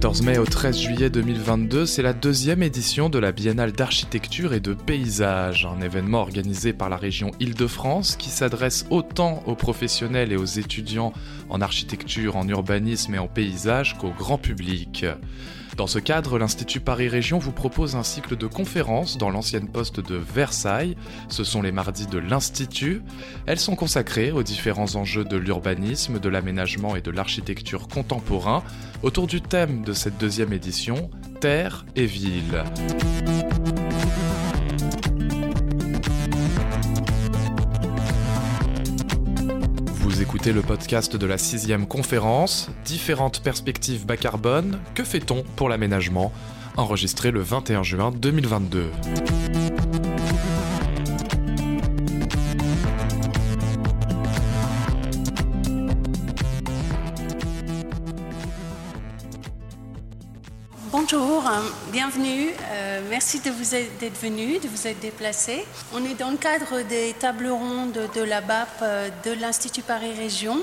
14 mai au 13 juillet 2022, c'est la deuxième édition de la Biennale d'architecture et de paysage, un événement organisé par la région Île-de-France qui s'adresse autant aux professionnels et aux étudiants en architecture, en urbanisme et en paysage qu'au grand public. Dans ce cadre, l'Institut Paris Région vous propose un cycle de conférences dans l'ancienne poste de Versailles. Ce sont les mardis de l'Institut. Elles sont consacrées aux différents enjeux de l'urbanisme, de l'aménagement et de l'architecture contemporain autour du thème de cette deuxième édition, Terre et Ville. Écoutez le podcast de la sixième conférence, Différentes perspectives bas carbone, que fait-on pour l'aménagement? Enregistré le 21 juin 2022. Bienvenue. Euh, merci de vous d'être venu, de vous être déplacé. On est dans le cadre des tables rondes de la BAP euh, de l'Institut Paris Région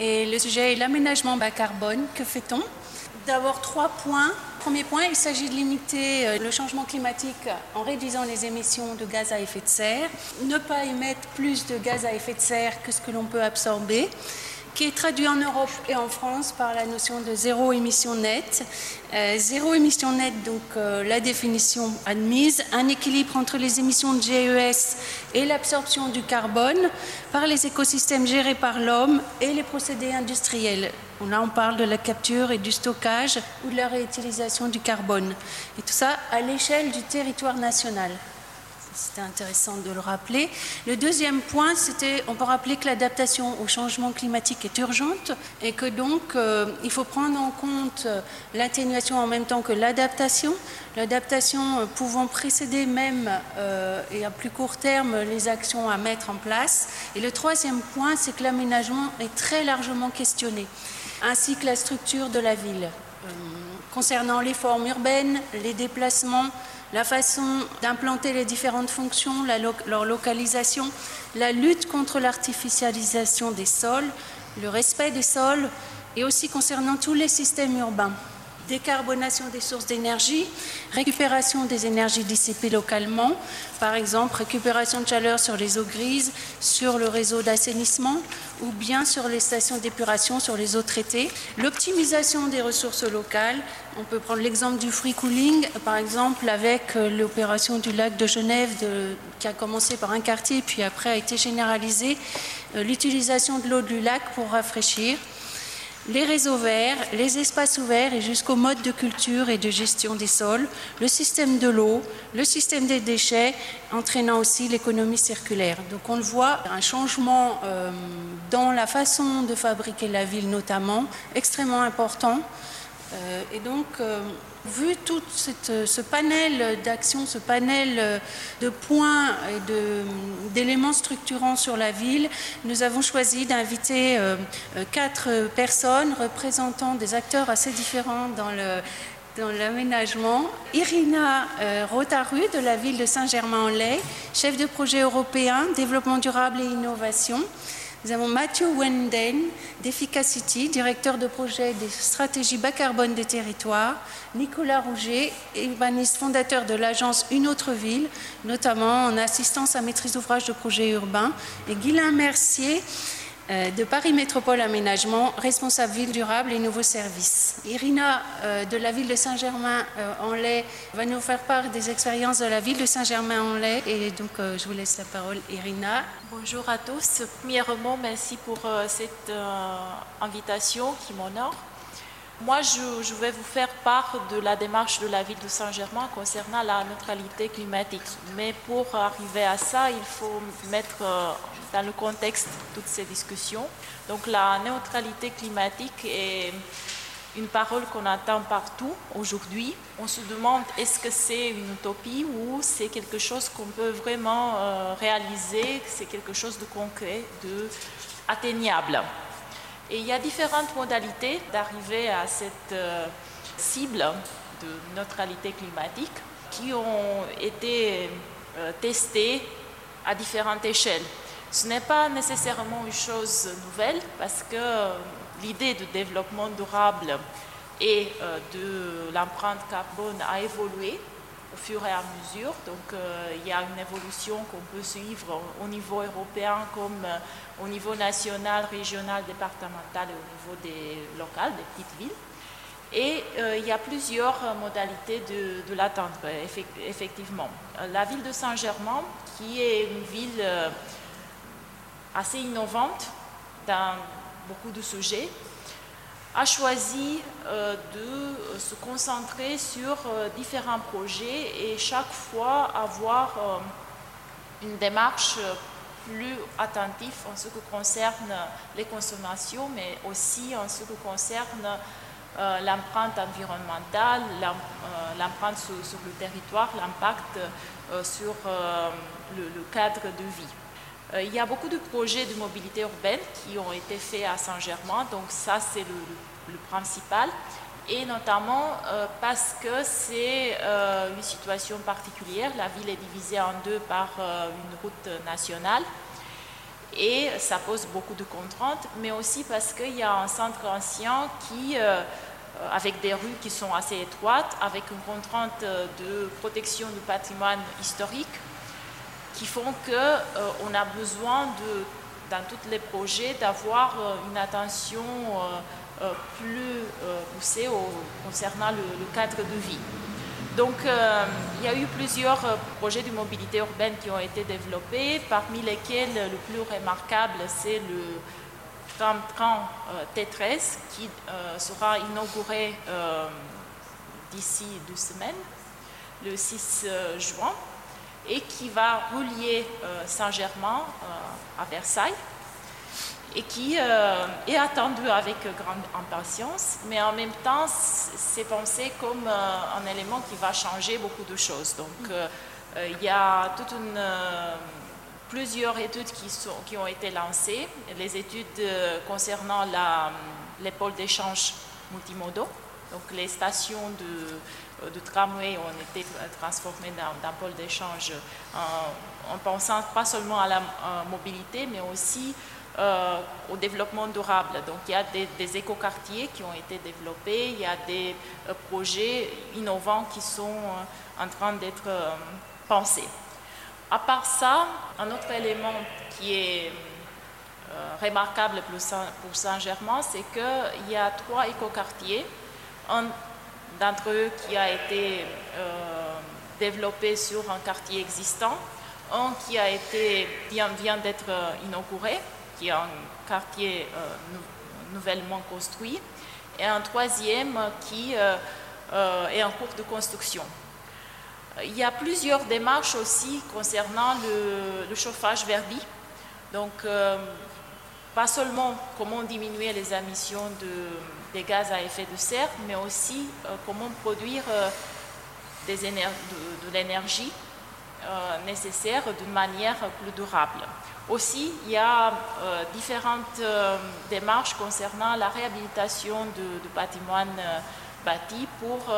et le sujet est l'aménagement bas carbone. Que fait-on? D'abord trois points. Premier point, il s'agit de limiter le changement climatique en réduisant les émissions de gaz à effet de serre, ne pas émettre plus de gaz à effet de serre que ce que l'on peut absorber qui est traduit en Europe et en France par la notion de zéro émission nette. Euh, zéro émission nette, donc euh, la définition admise, un équilibre entre les émissions de GES et l'absorption du carbone par les écosystèmes gérés par l'homme et les procédés industriels. Là, on parle de la capture et du stockage ou de la réutilisation du carbone. Et tout ça à l'échelle du territoire national. C'était intéressant de le rappeler. Le deuxième point, c'était, on peut rappeler que l'adaptation au changement climatique est urgente et que donc euh, il faut prendre en compte euh, l'atténuation en même temps que l'adaptation. L'adaptation euh, pouvant précéder même et à plus court terme les actions à mettre en place. Et le troisième point, c'est que l'aménagement est très largement questionné, ainsi que la structure de la ville. concernant les formes urbaines, les déplacements, la façon d'implanter les différentes fonctions, leur localisation, la lutte contre l'artificialisation des sols, le respect des sols et aussi concernant tous les systèmes urbains décarbonation des sources d'énergie, récupération des énergies dissipées localement, par exemple récupération de chaleur sur les eaux grises, sur le réseau d'assainissement ou bien sur les stations d'épuration, sur les eaux traitées, l'optimisation des ressources locales. On peut prendre l'exemple du free cooling, par exemple avec euh, l'opération du lac de Genève qui a commencé par un quartier puis après a été généralisée, euh, l'utilisation de l'eau du lac pour rafraîchir les réseaux verts, les espaces ouverts et jusqu'au mode de culture et de gestion des sols, le système de l'eau, le système des déchets, entraînant aussi l'économie circulaire. Donc on le voit, un changement euh, dans la façon de fabriquer la ville notamment, extrêmement important. Euh, et donc, euh, vu tout ce panel d'actions, ce panel euh, de points et d'éléments structurants sur la ville, nous avons choisi d'inviter quatre personnes représentant des acteurs assez différents dans le, dans l'aménagement. Irina Rotaru de la ville de Saint-Germain-en-Laye, chef de projet européen, développement durable et innovation. Nous avons Mathieu Wenden d'Efficacity, directeur de projet des stratégies bas carbone des territoires, Nicolas Rouget, urbaniste fondateur de l'agence Une autre ville, notamment en assistance à maîtrise d'ouvrage de projets urbains, et Guylain Mercier, de Paris Métropole Aménagement, responsable ville durable et nouveaux services. Irina euh, de la ville de Saint-Germain-en-Laye va nous faire part des expériences de la ville de Saint-Germain-en-Laye et donc euh, je vous laisse la parole Irina. Bonjour à tous. Premièrement, merci pour cette invitation qui m'honore. Moi, je, vais vous faire part de la démarche de la ville de Saint-Germain concernant la neutralité climatique. Mais pour arriver à ça, il faut mettre dans le contexte toutes ces discussions. Donc la neutralité climatique est une parole qu'on entend partout aujourd'hui. On se demande est-ce que c'est une utopie ou c'est quelque chose qu'on peut vraiment euh, réaliser, c'est quelque chose de concret, de atteignable. Et il y a différentes modalités d'arriver à cette euh, cible de neutralité climatique qui ont été euh, testées à différentes échelles. Ce n'est pas nécessairement une chose nouvelle parce que l'idée de développement durable et de l'empreinte carbone a évolué fur et à mesure. Donc il y a une évolution qu'on peut suivre au niveau européen comme au niveau national, régional, départemental et au niveau des locales, des petites villes. Et il y a plusieurs modalités de, de l'atteindre, effectivement. La ville de Saint-Germain, qui est une ville assez innovante dans beaucoup de sujets, a choisi euh, de se concentrer sur euh, différents projets et chaque fois avoir euh, une démarche plus attentive en ce qui concerne les consommations, mais aussi en ce qui concerne l'empreinte environnementale, l'empreinte sur, le territoire, l'impact sur le cadre de vie. Euh, il y a beaucoup de projets de mobilité urbaine qui ont été faits à Saint-Germain, donc ça c'est le, principal, et notamment euh, parce que c'est euh, une situation particulière. La ville est divisée en deux par une route nationale et ça pose beaucoup de contraintes, mais aussi parce qu'il y a un centre ancien qui, avec des rues qui sont assez étroites, avec une contrainte de protection du patrimoine historique qui font qu'on euh, a besoin, de, dans tous les projets, d'avoir euh, une attention euh, plus poussée concernant le, cadre de vie. Donc, il y a eu plusieurs projets de mobilité urbaine qui ont été développés, parmi lesquels le plus remarquable, c'est le tram-train T13 qui sera inauguré d'ici deux semaines, le 6 juin et qui va relier euh, Saint-Germain euh, à Versailles et qui euh, est attendu avec grande impatience, mais en même temps, c'est pensé comme un élément qui va changer beaucoup de choses. Donc, il y a toute une, plusieurs études qui, sont, qui ont été lancées, les études concernant les pôles d'échange multimodaux, donc les stations de, euh, de tramway ont été transformés dans, pôle d'échange en, pensant pas seulement à la mobilité, mais aussi euh, au développement durable. Donc il y a des, écoquartiers qui ont été développés, il y a des euh, projets innovants qui sont en train d'être pensés. À part ça, un autre élément qui est remarquable pour Saint-Germain, c'est qu'il y a trois écoquartiers. Un d'entre eux qui a été euh, développé sur un quartier existant, un qui a été, vient, vient d'être euh, inauguré, qui est un quartier euh, nouvellement construit, et un troisième qui est en cours de construction. Il y a plusieurs démarches aussi concernant le, chauffage verdi. Donc, pas sellement comment diminuer les émissions de, des gaz à effet de serre, mais aussi euh, comment produire euh, de, l'énergie euh, nécessaire d'une manière plus durable. Aussi, il y a différentes démarches concernant la réhabilitation de, patrimoine bâti pour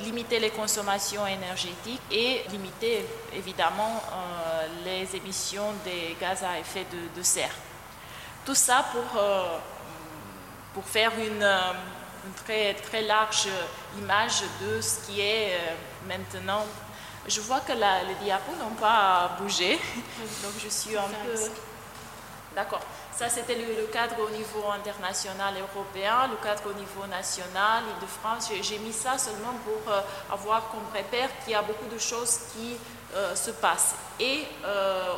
limiter les consommations énergétiques et limiter évidemment les émissions des gaz à effet de, serre. Tout ça pour pour faire une, euh, très, très large image de ce qui est euh, maintenant. Je vois que les diapos n'ont pas bougé, donc je suis un peu... D'accord. Ça, c'était le, cadre au niveau international européen, le cadre au niveau national, Île-de-France. J'ai mis ça seulement pour euh, avoir comme repère qu'il y a beaucoup de choses qui se passent. Et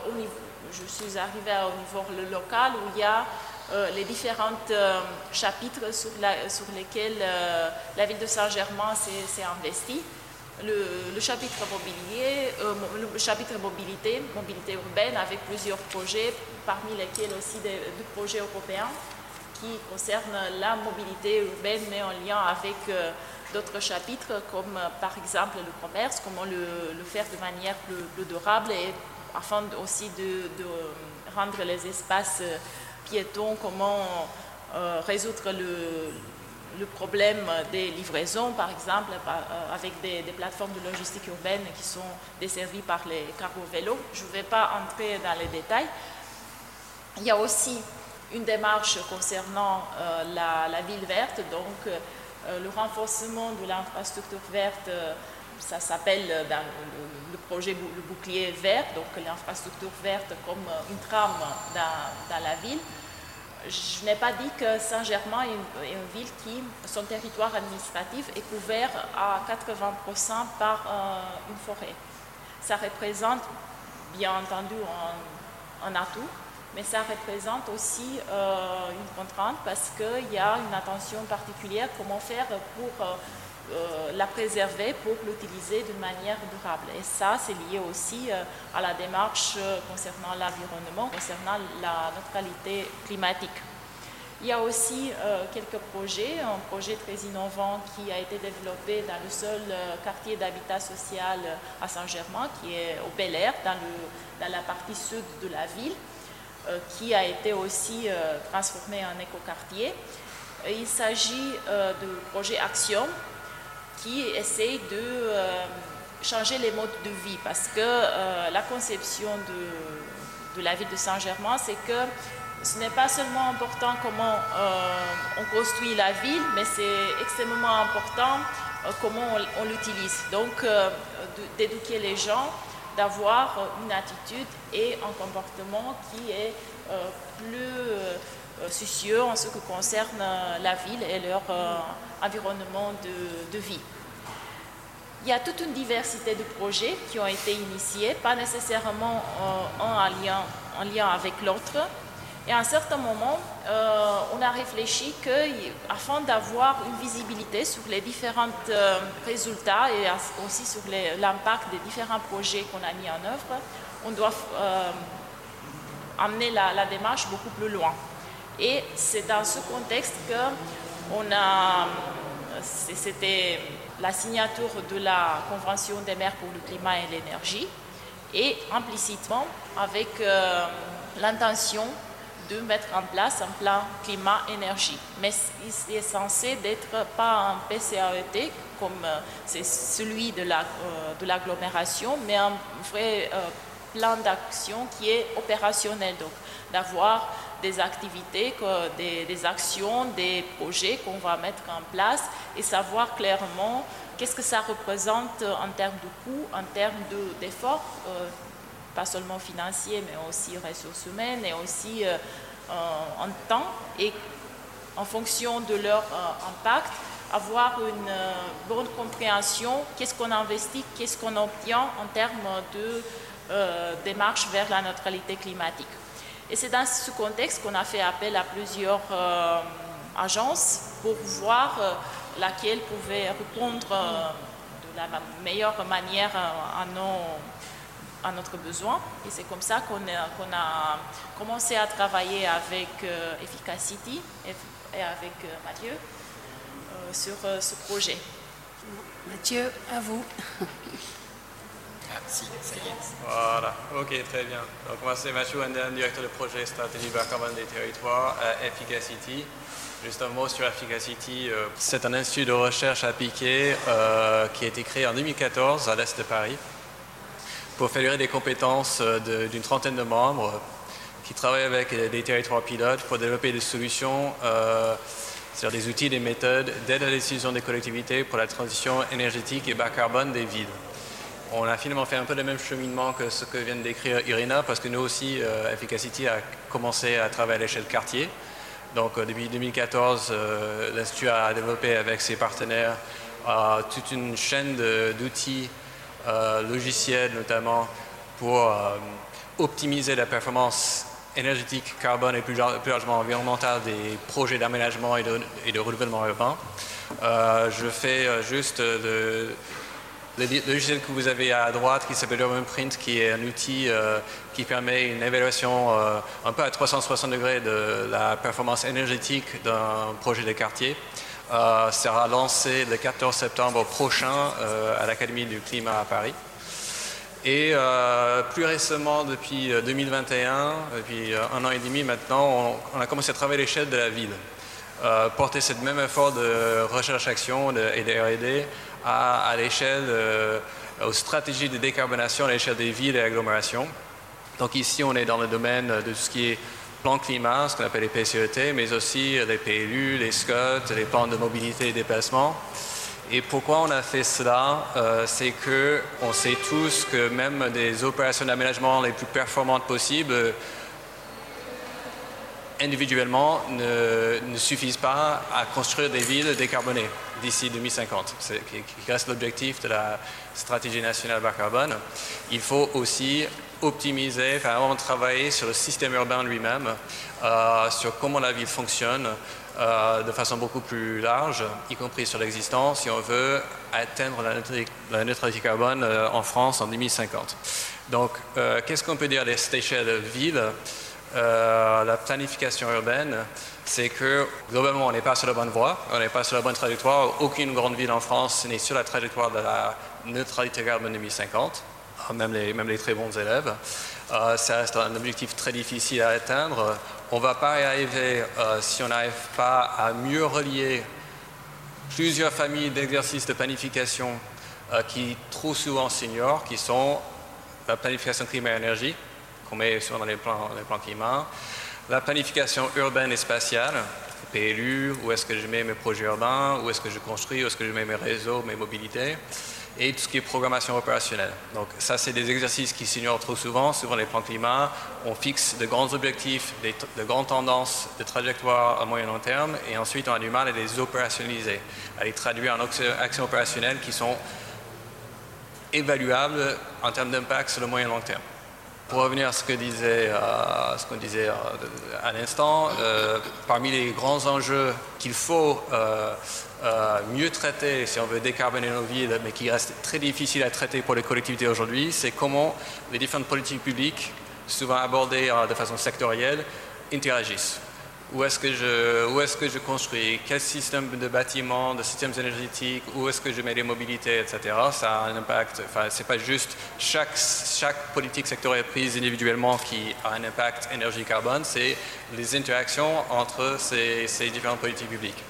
au niveau, je suis arrivée au niveau local où il y a euh, les différents euh, chapitres sur, lesquels euh, la ville de Saint-Germain s'est investie. Le, chapitre mobilier, le chapitre mobilité, mobilité urbaine avec plusieurs projets, parmi lesquels aussi des, projets européens qui concernent la mobilité urbaine mais en lien avec d'autres chapitres comme par exemple le commerce, comment le, faire de manière plus, durable et afin aussi de rendre les espaces piétons, comment euh, résoudre le, problème des livraisons, par exemple, euh, avec des, plateformes de logistique urbaine qui sont desservies par les cargos vélos. Je ne vais pas entrer dans les détails. Il y a aussi une démarche concernant euh, la, ville verte, donc le renforcement de l'infrastructure verte, ça s'appelle le, projet le bouclier vert, donc l'infrastructure verte comme une trame dans la ville. Je n'ai pas dit que Saint-Germain est une, ville qui, son territoire administratif est couvert à 80% par une forêt. Ça représente bien entendu un, atout, mais ça représente aussi euh, une contrainte parce qu'il y a une attention particulière comment faire pour euh, euh, la préserver, pour l'utiliser d'une manière durable. Et ça, c'est lié aussi à la démarche concernant l'environnement, concernant la neutralité climatique. Il y a aussi euh, quelques projets, un projet très innovant qui a été développé dans le seul euh, quartier d'habitat social euh, à Saint-Germain, qui est au Bel Air, dans, dans, la partie sud de la ville, qui a été aussi transformé en écoquartier. Il s'agit du projet Action, qui essaie de changer les modes de vie, parce que la conception de, de la ville de Saint-Germain, c'est que ce n'est pas seulement important comment euh, on construit la ville, mais c'est extrêmement important euh, comment on, l'utilise. Donc, euh, d'éduquer les gens, d'avoir une attitude et un comportement qui est plus soucieux en ce qui concerne la ville et leur environnement de, de, vie. Il y a toute une diversité de projets qui ont été initiés, pas nécessairement un lien, en lien avec l'autre, et à un certain moment, euh, on a réfléchi qu'afin d'avoir une visibilité sur les différents euh, résultats et aussi sur l'impact des différents projets qu'on a mis en œuvre, on doit euh, amener la, démarche beaucoup plus loin. Et c'est dans ce contexte que on a, c'était la signature de la Convention des maires pour le climat et l'énergie, et implicitement avec l'intention de mettre en place un plan climat-énergie. Mais il est censé d'être pas un PCAET comme euh, c'est celui de euh, l'agglomération, mais un vrai euh, plan d'action qui est opérationnel. Donc, d'avoir des activités, des, actions, des projets qu'on va mettre en place et savoir clairement qu'est-ce que ça représente en termes de coûts, en termes d'efforts pas seulement financiers, mais aussi ressources humaines et aussi euh, en temps et en fonction de leur euh, impact, avoir une euh, bonne compréhension, qu'est-ce qu'on investit, qu'est-ce qu'on obtient en termes de démarche vers la neutralité climatique. Et c'est dans ce contexte qu'on a fait appel à plusieurs agences pour voir laquelle pouvait répondre de la meilleure manière à nos à notre besoin. Et c'est comme ça qu'on a, a, commencé à travailler avec euh, Efficacity et, avec euh, Mathieu euh, sur ce projet. Mathieu, à vous. Si, ça y est. Voilà, ok, très bien. Donc, moi, c'est Mathieu Anden, directeur de projet stratégie bas carbone des territoires à Efficacity. Juste un mot sur Efficacity. C'est un institut de recherche appliqué qui a été créé en 2014 à l'est de Paris pour fédérer des compétences euh, d'une trentaine de membres qui travaillent avec des territoires pilotes pour développer des solutions euh, sur des outils, des méthodes d'aide à la décision des collectivités pour la transition énergétique et bas carbone des villes. On a finalement fait un peu le même cheminement que ce que vient de décrire Irina, parce que nous aussi, euh, Efficacity a commencé à travailler à l'échelle quartier. Donc depuis 2014, l'Institut a développé avec ses partenaires toute une chaîne d'outils euh, logiciels notamment pour euh, optimiser la performance énergétique, carbone et plus, largement environnementale des projets d'aménagement et de, et de, renouvellement urbain. Euh, je fais juste le, logiciel que vous avez à droite qui s'appelle UrbanPrint, qui est un outil qui permet une évaluation un peu à 360 degrés de la performance énergétique d'un projet de quartier. Euh, sera lancé le 14 septembre prochain euh, à l'Académie du climat à Paris. Et euh, plus récemment, depuis 2021, depuis un an et demi maintenant, on, a commencé à travailler l'échelle de la ville. porter ce même effort de recherche-action et de R&D à, l'échelle, aux stratégies de décarbonation à l'échelle des villes et agglomérations. Donc ici, on est dans le domaine de tout ce qui est plans climat, ce qu'on appelle les PCET, mais aussi les PLU, les SCOT, les plans de mobilité et déplacement. Et pourquoi on a fait cela euh, C'est que on sait tous que même des opérations d'aménagement les plus performantes possibles individuellement ne, suffisent pas à construire des villes décarbonées d'ici 2050, qui reste l'objectif de la stratégie nationale bas carbone. Il faut aussi optimiser, enfin vraiment travailler sur le système urbain lui-même, euh, sur comment la ville fonctionne euh, de façon beaucoup plus large, y compris sur l'existant, si on veut atteindre la neutralité, carbone euh, en France en 2050. Donc, qu'est-ce qu'on peut dire à cette échelle de ville La planification urbaine, c'est que globalement, on n'est pas sur la bonne voie, on n'est pas sur la bonne trajectoire. Aucune grande ville en France n'est sur la trajectoire de la neutralité carbone 2050. Ah, même les, même les très bons élèves. Euh, ça reste un objectif très difficile à atteindre. On ne va pas y arriver euh, si on n'arrive pas à mieux relier plusieurs familles d'exercices de planification euh, qui trop souvent s'ignorent, qui sont la planification climat-énergie, qu'on met souvent dans les plans, les climat, la planification urbaine et spatiale, PLU, où est-ce que je mets mes projets urbains, où est-ce que je construis, où est-ce que je mets mes réseaux, mes mobilités, et tout ce qui est programmation opérationnelle. Donc ça, c'est des exercices qui s'ignorent trop souvent. Souvent, les plans climat, on fixe de grands objectifs, de grandes tendances, de trajectoires à moyen long terme, et ensuite on a du mal à les opérationnaliser, à les traduire en actions opérationnelles qui sont évaluables en termes d'impact sur le moyen long terme. Pour revenir à ce que disait, euh, ce qu'on disait euh, à l'instant, euh, parmi les grands enjeux qu'il faut mieux traiter si on veut décarboner nos villes, mais qui reste très difficile à traiter pour les collectivités aujourd'hui, c'est comment les différentes politiques publiques, souvent abordées de façon sectorielle, interagissent. Où est-ce que je, construis? Quel système de bâtiments, de systèmes énergétiques? Où est-ce que je mets les mobilités, etc. Ça a un impact. Enfin, c'est pas juste chaque, politique sectorielle prise individuellement qui a un impact énergie-carbone. C'est les interactions entre ces, ces différentes politiques publiques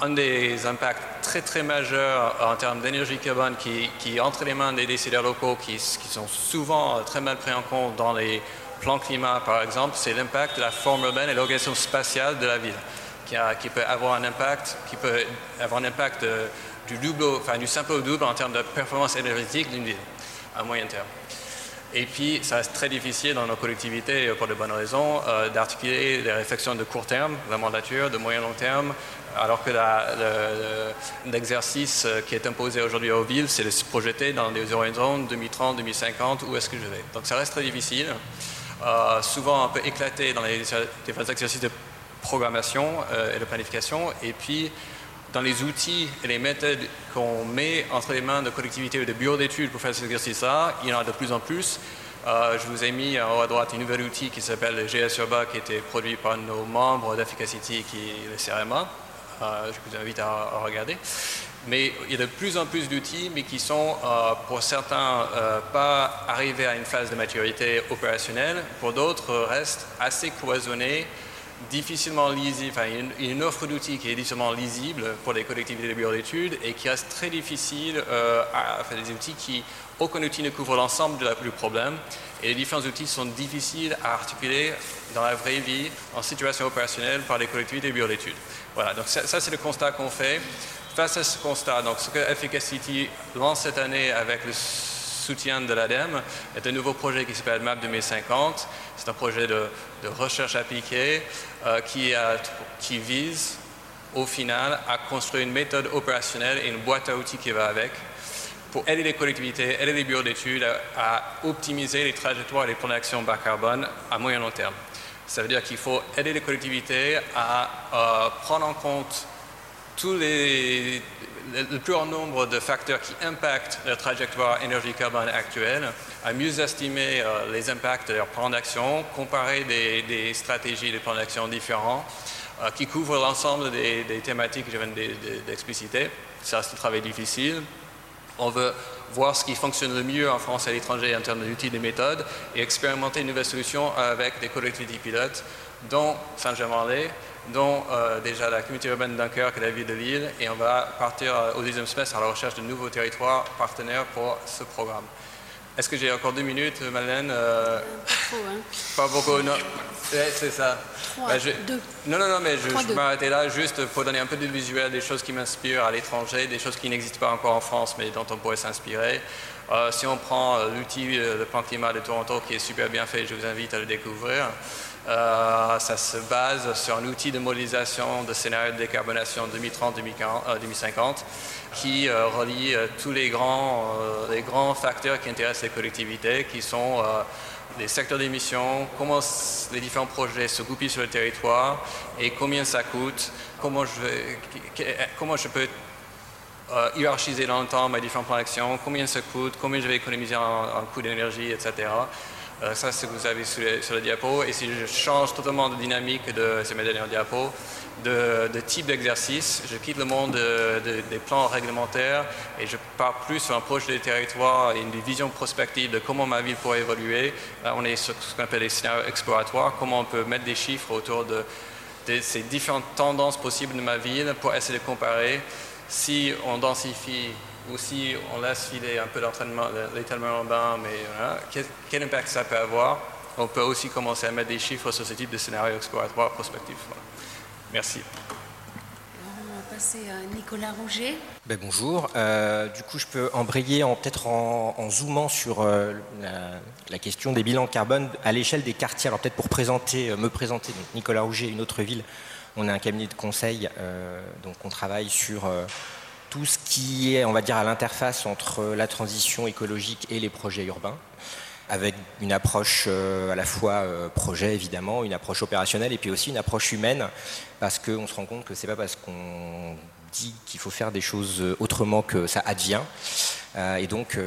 un des impacts très très majeurs en termes d'énergie carbone qui, entre les mains des décideurs locaux qui, sont souvent très mal pris en compte dans les plan climat, par exemple, c'est l'impact de la forme urbaine et l'organisation spatiale de la ville, qui, peut avoir un impact, qui peut avoir un impact du, double, enfin, du simple au double en termes de performance énergétique d'une ville à moyen terme. Et puis, ça reste très difficile dans nos collectivités, pour de bonnes raisons, euh, d'articuler des réflexions de court terme, de mandature, de moyen long terme, alors que l'exercice qui est imposé aujourd'hui aux villes, c'est de se projeter dans des horizons 2030, 2050, où est-ce que je vais. Donc ça reste très difficile. Euh, souvent un peu éclaté dans les différents exercices de programmation euh, et de planification. Et puis, dans les outils et les méthodes qu'on met entre les mains de collectivités ou de bureaux d'études pour faire ces exercices-là, il y en a de plus en plus. Euh, je vous ai mis en haut à droite un nouvel outil qui s'appelle le GS qui a été produit par nos membres d'Efficacity qui est le CRMA. je vous invite à regarder. Mais il y a de plus en plus d'outils, mais qui sont, euh, pour certains, euh, pas arrivés à une phase de maturité opérationnelle. Pour d'autres, restent assez cloisonnés, difficilement lisibles. Enfin, il y a une offre d'outils qui est difficilement lisible pour les collectivités de bureaux d'études et qui reste très difficile euh, à faire des outils qui, aucun outil ne couvre l'ensemble du problème. Et les différents outils sont difficiles à articuler dans la vraie vie, en situation opérationnelle, par les collectivités de bureaux d'études. Voilà, donc ça c'est le constat qu'on fait. Face à ce constat, donc ce que Efficacity lance cette année avec le soutien de l'ADEME est un nouveau projet qui s'appelle MAP 2050. C'est un projet de, recherche appliquée euh, qui, vise au final à construire une méthode opérationnelle et une boîte à outils qui va avec pour aider les collectivités, aider les bureaux d'études à, optimiser les trajectoires et les plans d'action bas carbone à moyen long terme. Ça veut dire qu'il faut aider les collectivités à euh, prendre en compte tous les, le plus grand nombre de facteurs qui impactent la trajectoire énergie-carbone actuelle, à mieux estimer euh, les impacts de leurs plans d'action, comparer des, stratégies, des plans d'action différents, euh, qui couvrent l'ensemble des, thématiques que je viens d'expliciter. Ça reste un travail difficile. On veut voir ce qui fonctionne le mieux en France et à l'étranger en termes d'outils et de méthodes et expérimenter une nouvelle solution avec des collectivités pilotes, dont Saint-Germain-en-Laye, dont euh, déjà la communauté urbaine de Dunkerque et la ville de Lille, et on va partir euh, au deuxième semestre à la recherche de nouveaux territoires partenaires pour ce programme. Est-ce que j'ai encore deux minutes, Madeleine euh, Pas trop, hein. Pas beaucoup, non. Ouais, c'est ça. Trois, Bah, je- deux. Non, non, non, mais je, Trois, je deux. m'arrêtais là juste pour donner un peu de visuel des choses qui m'inspirent à l'étranger, des choses qui n'existent pas encore en France, mais dont on pourrait s'inspirer. Euh, si on prend euh, l'outil euh, de plan climat de Toronto, qui est super bien fait, je vous invite à le découvrir. Euh, ça se base sur un outil de modélisation de scénario de décarbonation 2030-2050 qui euh, relie euh, tous les grands, les grands facteurs qui intéressent les collectivités, qui sont les secteurs d'émissions, comment les différents projets se goupillent sur le territoire et combien ça coûte, comment je, peux hiérarchiser dans le temps mes différents plans d'action, combien ça coûte, combien je vais économiser en coût d'énergie, etc. Euh, ça, c'est ce que vous avez sur le diapo. Et si je change totalement de dynamique de c'est mes dernières diapos, de, type d'exercice, je quitte le monde de- de- des plans réglementaires et je pars plus sur un projet de territoire et une vision prospective de comment ma ville pourrait évoluer. Là, on est sur ce qu'on appelle les scénarios exploratoires, comment on peut mettre des chiffres autour de ces différentes tendances possibles de ma ville pour essayer de comparer si on densifie ou si on laisse filer un peu l'entraînement- l'étalement urbain, mais voilà, quel, quel impact ça peut avoir? On peut aussi commencer à mettre des chiffres sur ce type de scénario exploratoire prospectif. Voilà. Merci. Alors, on va passer à Nicolas Rouget. Ben, bonjour. Euh, du coup, je peux embrayer en, peut-être en, en zoomant sur euh, la, la question des bilans carbone à l'échelle des quartiers. Alors peut-être pour présenter, euh, me présenter, donc Nicolas Rouget, une autre ville. On a un cabinet de conseil, euh, donc on travaille sur euh, tout ce qui est, on va dire, à l'interface entre la transition écologique et les projets urbains avec une approche euh, à la fois euh, projet évidemment, une approche opérationnelle et puis aussi une approche humaine parce qu'on se rend compte que c'est pas parce qu'on dit qu'il faut faire des choses euh, autrement que ça advient. Et donc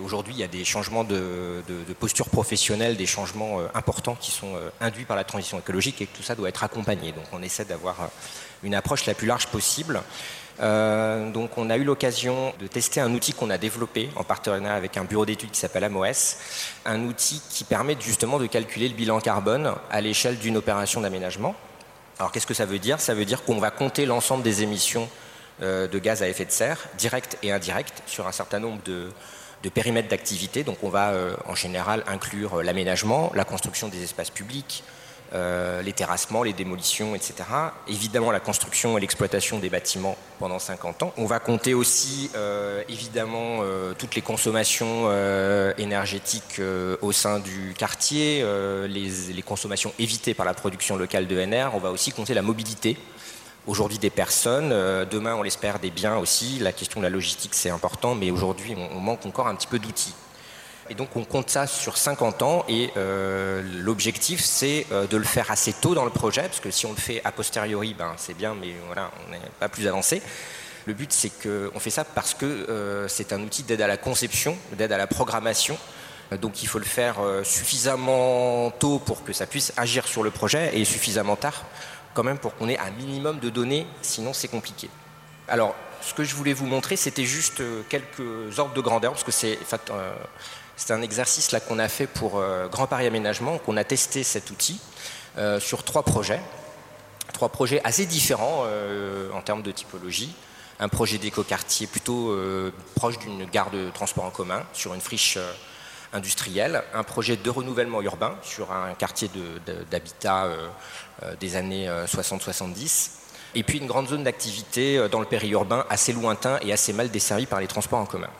aujourd'hui il y a des changements de, de- posture professionnelle, des changements importants qui sont induits par la transition écologique et que tout ça doit être accompagné. Donc on essaie d'avoir une approche la plus large possible. Euh, donc on a eu l'occasion de tester un outil qu'on a développé en partenariat avec un bureau d'études qui s'appelle AMOS, un outil qui permet justement de calculer le bilan carbone à l'échelle d'une opération d'aménagement. Alors qu'est-ce que ça veut dire? Ça veut dire qu'on va compter l'ensemble des émissions euh, de gaz à effet de serre, directes et indirectes, sur un certain nombre de, périmètres d'activité. Donc on va euh, en général inclure l'aménagement, la construction des espaces publics, euh, les terrassements, les démolitions, etc. Évidemment la construction et l'exploitation des bâtiments pendant 50 ans. On va compter aussi euh, évidemment euh, toutes les consommations énergétiques au sein du quartier, les, consommations évitées par la production locale de NR. On va aussi compter la mobilité aujourd'hui des personnes, demain on l'espère des biens aussi. La question de la logistique c'est important, mais aujourd'hui on manque encore un petit peu d'outils. Et donc on compte ça sur 50 ans et euh, l'objectif c'est euh, de le faire assez tôt dans le projet, parce que si on le fait a posteriori, ben, c'est bien, mais voilà, on n'est pas plus avancé. Le but c'est qu'on fait ça parce que euh, c'est un outil d'aide à la conception, d'aide à la programmation. Donc il faut le faire suffisamment tôt pour que ça puisse agir sur le projet et suffisamment tard quand même pour qu'on ait un minimum de données, sinon c'est compliqué. Alors, ce que je voulais vous montrer, c'était juste quelques ordres de grandeur, parce que c'est c'est un exercice là qu'on a fait pour euh, Grand Paris Aménagement, qu'on a testé cet outil euh, sur trois projets, trois projets assez différents euh, en termes de typologie. Un projet d'écoquartier plutôt proche d'une gare de transport en commun, sur une friche industrielle. Un projet de renouvellement urbain sur un quartier d'habitat des années euh, 60-70. Et puis une grande zone d'activité dans le périurbain assez lointain et assez mal desservi par les transports en commun.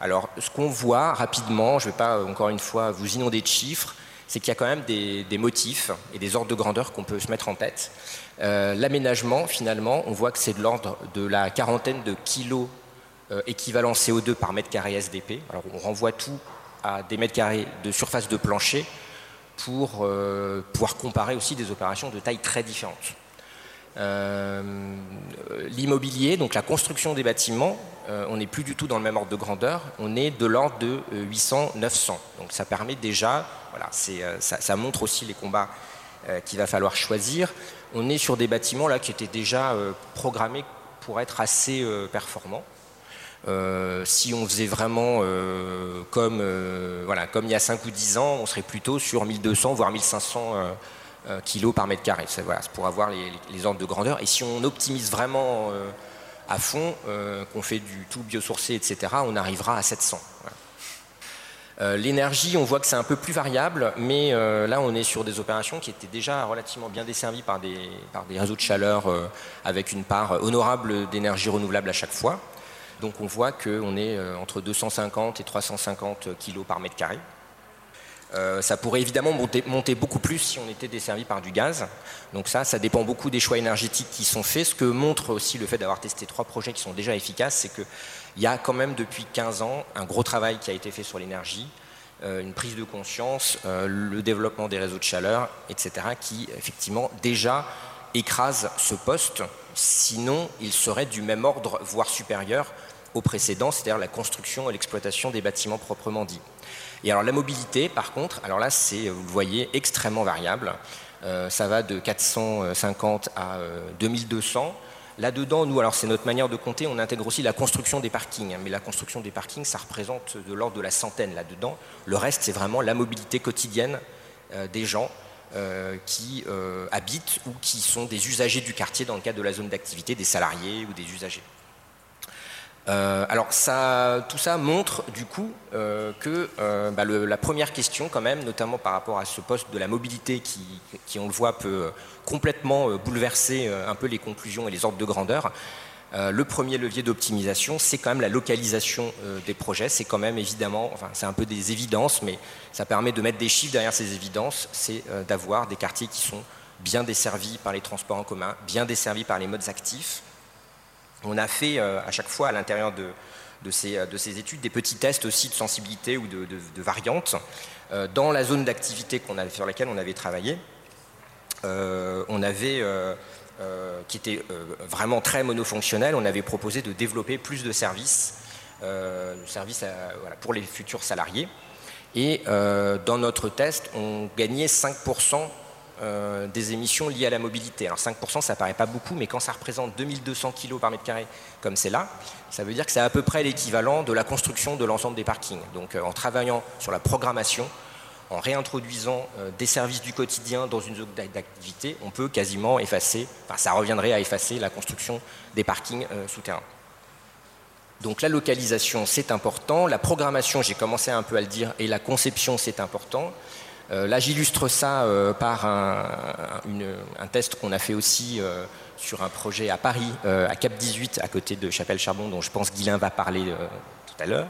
Alors, ce qu'on voit rapidement, je ne vais pas encore une fois vous inonder de chiffres, c'est qu'il y a quand même des, des motifs et des ordres de grandeur qu'on peut se mettre en tête. Euh, L'aménagement, finalement, on voit que c'est de l'ordre de la quarantaine de kilos euh, équivalent CO2 par mètre carré SDP. Alors, on renvoie tout à des mètres carrés de surface de plancher pour euh, pouvoir comparer aussi des opérations de taille très différentes. Euh, L'immobilier, donc la construction des bâtiments, euh, on n'est plus du tout dans le même ordre de grandeur, on est de l'ordre de 800-900. Donc ça permet déjà, voilà, euh, ça, montre aussi les combats euh, qu'il va falloir choisir. On est sur des bâtiments là qui étaient déjà euh, programmés pour être assez euh, performants. Euh, si on faisait vraiment euh, comme, euh, voilà, comme il y a 5 ou 10 ans, on serait plutôt sur 1200 voire 1500 euh, euh, kilos par mètre carré. C'est voilà, pour avoir les, ordres de grandeur. Et si on optimise vraiment euh, à fond, euh, qu'on fait du tout biosourcé, etc., on arrivera à 700. Voilà. L'énergie, on voit que c'est un peu plus variable, mais là on est sur des opérations qui étaient déjà relativement bien desservies par des, par des réseaux de chaleur avec une part honorable d'énergie renouvelable à chaque fois. Donc on voit qu'on est entre 250 et 350 kg par mètre carré. Euh, ça pourrait évidemment monter, beaucoup plus si on était desservi par du gaz. Donc ça, ça dépend beaucoup des choix énergétiques qui sont faits. Ce que montre aussi le fait d'avoir testé trois projets qui sont déjà efficaces, c'est qu'il y a quand même depuis 15 ans un gros travail qui a été fait sur l'énergie, euh, une prise de conscience, euh, le développement des réseaux de chaleur, etc., qui effectivement déjà écrase ce poste. Sinon, il serait du même ordre, voire supérieur au précédent, c'est-à-dire la construction et l'exploitation des bâtiments proprement dits. Et alors la mobilité, par contre, alors là c'est, vous le voyez, extrêmement variable. Euh, ça va de 450 à 2200. Euh, Là-dedans, nous, alors c'est notre manière de compter, on intègre aussi la construction des parkings. Mais la construction des parkings, ça représente de l'ordre de la centaine là-dedans. Le reste, c'est vraiment la mobilité quotidienne euh, des gens qui habitent ou qui sont des usagers du quartier dans le cadre de la zone d'activité, des salariés ou des usagers. Euh, alors ça, tout ça montre du coup euh, que euh, bah, la première question quand même, notamment par rapport à ce poste de la mobilité qui, on le voit, peut complètement bouleverser un peu les conclusions et les ordres de grandeur. le premier levier d'optimisation, c'est quand même la localisation des projets. C'est quand même évidemment, c'est un peu des évidences, mais ça permet de mettre des chiffres derrière ces évidences. C'est d'avoir des quartiers qui sont bien desservis par les transports en commun, bien desservis par les modes actifs, on a fait euh, à chaque fois à l'intérieur de, ces, études des petits tests aussi de sensibilité ou de, variantes. Euh, dans la zone d'activité sur laquelle on avait travaillé, euh, on avait, qui était vraiment très monofonctionnel, on avait proposé de développer plus de services, services pour les futurs salariés. Et dans notre test, on gagnait 5% euh, des émissions liées à la mobilité. Alors 5%, ça paraît pas beaucoup, mais quand ça représente 2200 kg par mètre carré, comme c'est là, ça veut dire que c'est à peu près l'équivalent de la construction de l'ensemble des parkings. Donc euh, en travaillant sur la programmation, en réintroduisant euh, des services du quotidien dans une zone d'activité, on peut quasiment effacer, enfin ça reviendrait à effacer la construction des parkings souterrains. Donc la localisation, c'est important. La programmation, j'ai commencé un peu à le dire, et la conception, c'est important. Euh, là, j'illustre ça euh, par un, test qu'on a fait aussi euh, sur un projet à Paris, à Cap 18, à côté de Chapelle-Charbon, dont je pense Guilain va parler tout à l'heure.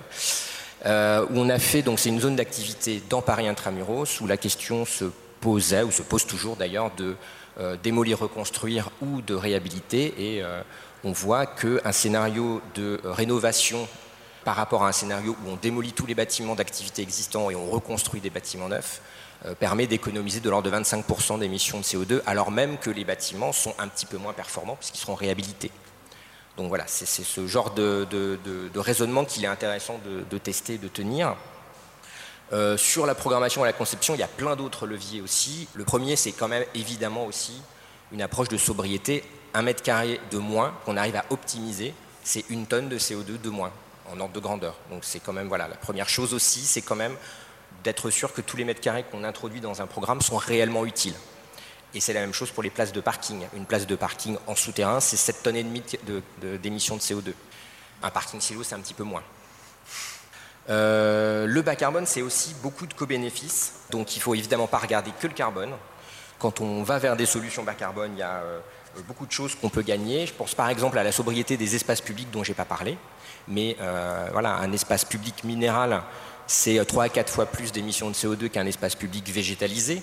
où on a fait, donc c'est une zone d'activité dans Paris intramuros, où la question se posait, ou se pose toujours d'ailleurs, de démolir, reconstruire ou de réhabiliter. Et on voit qu'un scénario de rénovation par rapport à un scénario où on démolit tous les bâtiments d'activité existants et on reconstruit des bâtiments neufs, permet d'économiser de l'ordre de 25% d'émissions de CO2, alors même que les bâtiments sont un petit peu moins performants puisqu'ils seront réhabilités. Donc voilà, c'est ce genre de, raisonnement qu'il est intéressant de, tester, de tenir. Euh, sur la programmation et la conception, il y a plein d'autres leviers aussi. Le premier, c'est quand même évidemment aussi une approche de sobriété. Un mètre carré de moins qu'on arrive à optimiser, c'est une tonne de CO2 de moins en ordre de grandeur. Donc c'est quand même voilà la première chose aussi, c'est quand même d'être sûr que tous les mètres carrés qu'on introduit dans un programme sont réellement utiles. Et c'est la même chose pour les places de parking. Une place de parking en souterrain, c'est 7 tonnes et demie d'émissions de, CO2. Un parking silo, c'est un petit peu moins. Euh, le bas carbone, c'est aussi beaucoup de co-bénéfices. Donc il ne faut évidemment pas regarder que le carbone. Quand on va vers des solutions bas carbone, il y a euh, beaucoup de choses qu'on peut gagner. Je pense par exemple à la sobriété des espaces publics dont je n'ai pas parlé. Mais euh, voilà, un espace public minéral c'est 3 à 4 fois plus d'émissions de CO2 qu'un espace public végétalisé.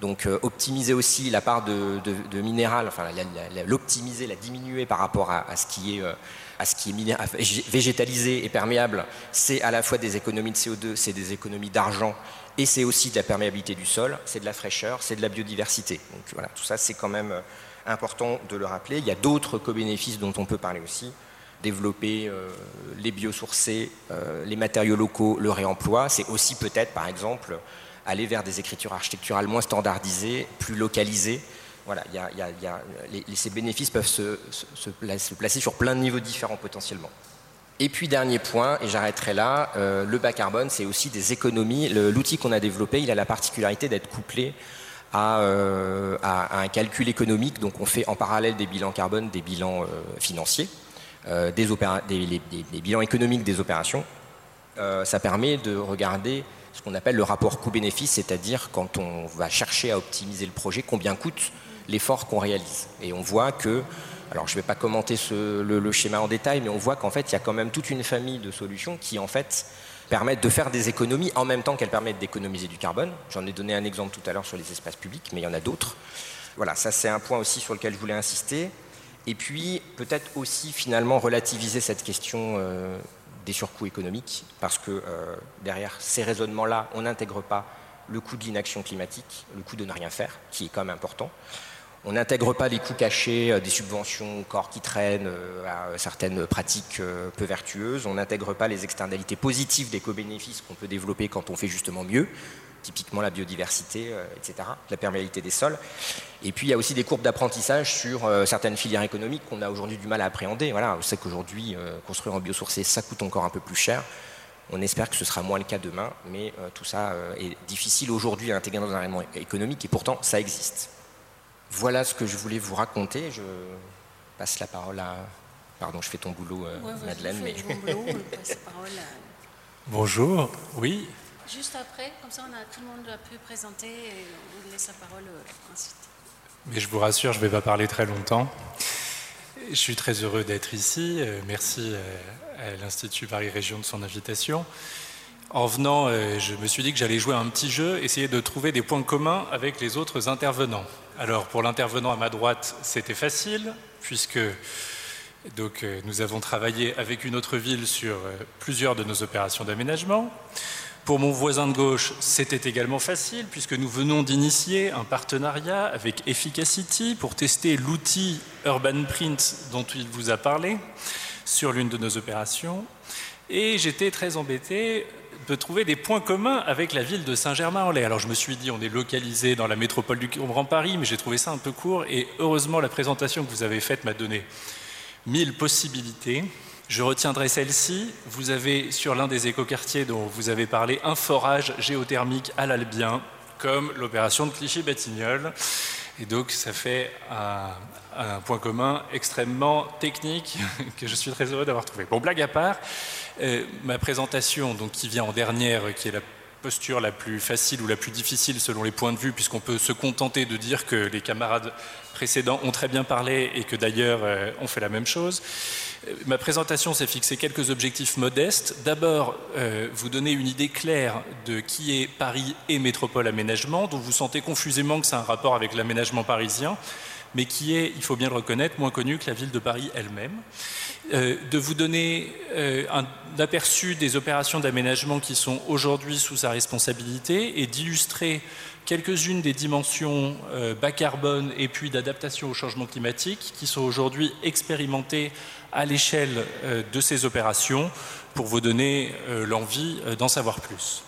Donc euh, optimiser aussi la part de, minéral, enfin l'optimiser, la diminuer par rapport à, ce qui est, euh, à ce qui est végétalisé et perméable, c'est à la fois des économies de CO2, c'est des économies d'argent et c'est aussi de la perméabilité du sol, c'est de la fraîcheur, c'est de la biodiversité. Donc voilà, tout ça c'est quand même euh, important de le rappeler. Il y a d'autres co-bénéfices dont on peut parler aussi développer euh, les biosourcés, euh, les matériaux locaux, le réemploi. C'est aussi peut-être, par exemple, aller vers des écritures architecturales moins standardisées, plus localisées. Voilà, ces bénéfices peuvent se, placer sur plein de niveaux différents potentiellement. Et puis dernier point, et j'arrêterai là, euh, le bas carbone, c'est aussi des économies. L'outil qu'on a développé, il a la particularité d'être couplé à, un calcul économique. Donc on fait en parallèle des bilans carbone, des bilans financiers. Euh, des, bilans économiques des opérations. ça permet de regarder ce qu'on appelle le rapport coût-bénéfice, c'est-à-dire quand on va chercher à optimiser le projet, combien coûte l'effort qu'on réalise. Et on voit que, alors je ne vais pas commenter le, schéma en détail, mais on voit qu'en fait, il y a quand même toute une famille de solutions qui, en fait, permettent de faire des économies en même temps qu'elles permettent d'économiser du carbone. J'en ai donné un exemple tout à l'heure sur les espaces publics, mais il y en a d'autres. Voilà, ça c'est un point aussi sur lequel je voulais insister. Et puis peut-être aussi finalement relativiser cette question euh, des surcoûts économiques, parce que euh, derrière ces raisonnements-là, on n'intègre pas le coût de l'inaction climatique, le coût de ne rien faire, qui est quand même important. On n'intègre pas les coûts cachés euh, des subventions corps qui traînent à certaines pratiques peu vertueuses. On n'intègre pas les externalités positives des co-bénéfices qu'on peut développer quand on fait justement mieux, typiquement la biodiversité, etc., la perméabilité des sols. Et puis il y a aussi des courbes d'apprentissage sur certaines filières économiques qu'on a aujourd'hui du mal à appréhender. Voilà, on sait qu'aujourd'hui, construire en biosourcé, ça coûte encore un peu plus cher. On espère que ce sera moins le cas demain, mais tout ça est difficile aujourd'hui à intégrer dans un règlement économique et pourtant ça existe. Voilà ce que je voulais vous raconter. Je passe la parole à. Pardon, je fais ton boulot, euh, Madeleine. Mais... Bonjour, oui. Juste après, comme ça, tout le monde a pu présenter et on laisse la parole euh, ensuite. Mais je vous rassure, je ne vais pas parler très longtemps. Je suis très heureux d'être ici. Euh, merci à l'Institut Paris Région de son invitation. En venant, je me suis dit que j'allais jouer un petit jeu, essayer de trouver des points communs avec les autres intervenants. Alors pour l'intervenant à ma droite, c'était facile, puisque donc, euh, nous avons travaillé avec une autre ville sur euh, plusieurs de nos opérations d'aménagement. Pour mon voisin de gauche, c'était également facile, puisque nous venons d'initier un partenariat avec Efficacity pour tester l'outil Urban Print dont il vous a parlé sur l'une de nos opérations. Et j'étais très embêté de trouver des points communs avec la ville de Saint-Germain-en-Laye. Alors je me suis dit, on est localisé dans la métropole du Grand Paris, mais j'ai trouvé ça un peu court. Et heureusement, la présentation que vous avez faite m'a donné mille possibilités. Je retiendrai celle-ci. Vous avez sur l'un des écoquartiers dont vous avez parlé un forage géothermique à l'Albien, comme l'opération de Clichy-Batignolles. Et donc ça fait un, point commun extrêmement technique que je suis très heureux d'avoir trouvé. Bon, blague à part, euh, ma présentation, donc, qui vient en dernière, qui est la posture la plus facile ou la plus difficile selon les points de vue, puisqu'on peut se contenter de dire que les camarades précédents ont très bien parlé et que d'ailleurs euh, on fait la même chose. Euh, ma présentation s'est fixé quelques objectifs modestes. D'abord, vous donner une idée claire de qui est Paris et métropole aménagement, dont vous sentez confusément que c'est un rapport avec l'aménagement parisien mais qui est, il faut bien le reconnaître, moins connu que la ville de Paris elle-même. Euh, de vous donner euh, un aperçu des opérations d'aménagement qui sont aujourd'hui sous sa responsabilité et d'illustrer quelques-unes des dimensions euh, bas carbone et puis d'adaptation au changement climatique qui sont aujourd'hui expérimentées à l'échelle de ces opérations pour vous donner l'envie d'en savoir plus.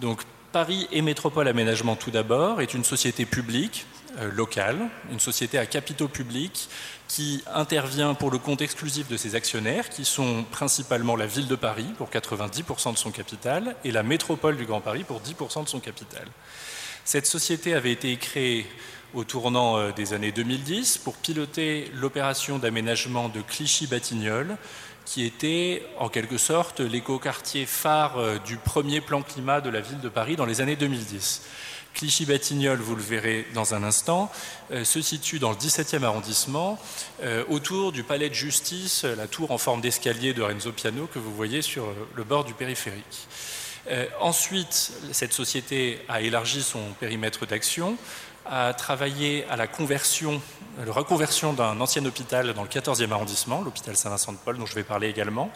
Donc Paris et Métropole Aménagement tout d'abord est une société publique euh, locale, une société à capitaux publics qui intervient pour le compte exclusif de ses actionnaires, qui sont principalement la ville de Paris pour 90% de son capital et la métropole du Grand Paris pour 10% de son capital. Cette société avait été créée au tournant euh, des années 2010 pour piloter l'opération d'aménagement de Clichy-Batignolles, qui était en quelque sorte l'écoquartier phare euh, du premier plan climat de la ville de Paris dans les années 2010. Clichy-Batignolles, vous le verrez dans un instant, euh, se situe dans le 17e arrondissement, autour du palais de justice, la tour en forme d'escalier de Renzo Piano que vous voyez sur le bord du périphérique. Euh, ensuite, cette société a élargi son périmètre d'action, a travaillé à la conversion, reconversion d'un ancien hôpital dans le 14e arrondissement, l'hôpital Saint-Vincent-de-Paul, dont je vais parler également,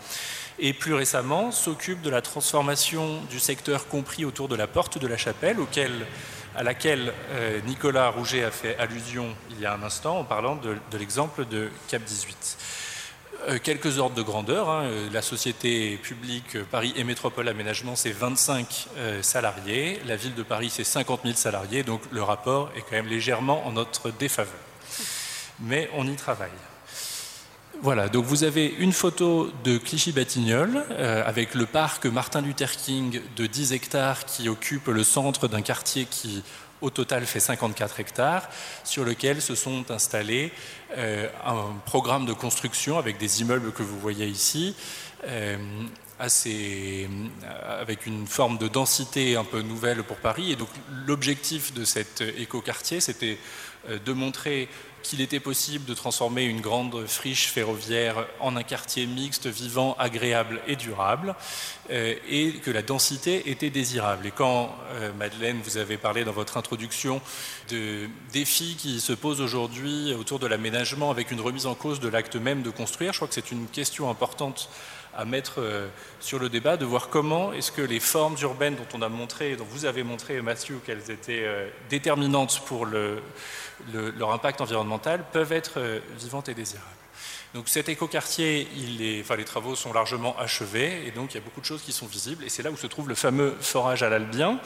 et plus récemment s'occupe de la transformation du secteur compris autour de la porte de la chapelle, à laquelle euh, Nicolas Rouget a fait allusion il y a un instant en parlant de, l'exemple de Cap 18. Euh, quelques ordres de grandeur. Hein. La société publique Paris et Métropole Aménagement, c'est 25 euh, salariés. La ville de Paris, c'est 50 000 salariés. Donc le rapport est quand même légèrement en notre défaveur. Mais on y travaille. Voilà, donc vous avez une photo de Clichy-Batignolles euh, avec le parc Martin Luther King de 10 hectares qui occupe le centre d'un quartier qui au total fait 54 hectares, sur lequel se sont installés euh, un programme de construction avec des immeubles que vous voyez ici, euh, avec une forme de densité un peu nouvelle pour Paris. Et donc l'objectif de cet écoquartier, c'était de montrer qu'il était possible de transformer une grande friche ferroviaire en un quartier mixte, vivant, agréable et durable, euh, et que la densité était désirable. Et quand, euh, Madeleine, vous avez parlé dans votre introduction de défis qui se posent aujourd'hui autour de l'aménagement avec une remise en cause de l'acte même de construire, je crois que c'est une question importante à mettre euh, sur le débat, de voir comment est-ce que les formes urbaines dont on a montré, dont vous avez montré, Mathieu, qu'elles étaient déterminantes pour le, leur impact environnemental peuvent être euh, vivantes et désirables. Donc cet écoquartier, enfin, les travaux sont largement achevés et donc il y a beaucoup de choses qui sont visibles. Et c'est là où se trouve le fameux forage à l'Albien,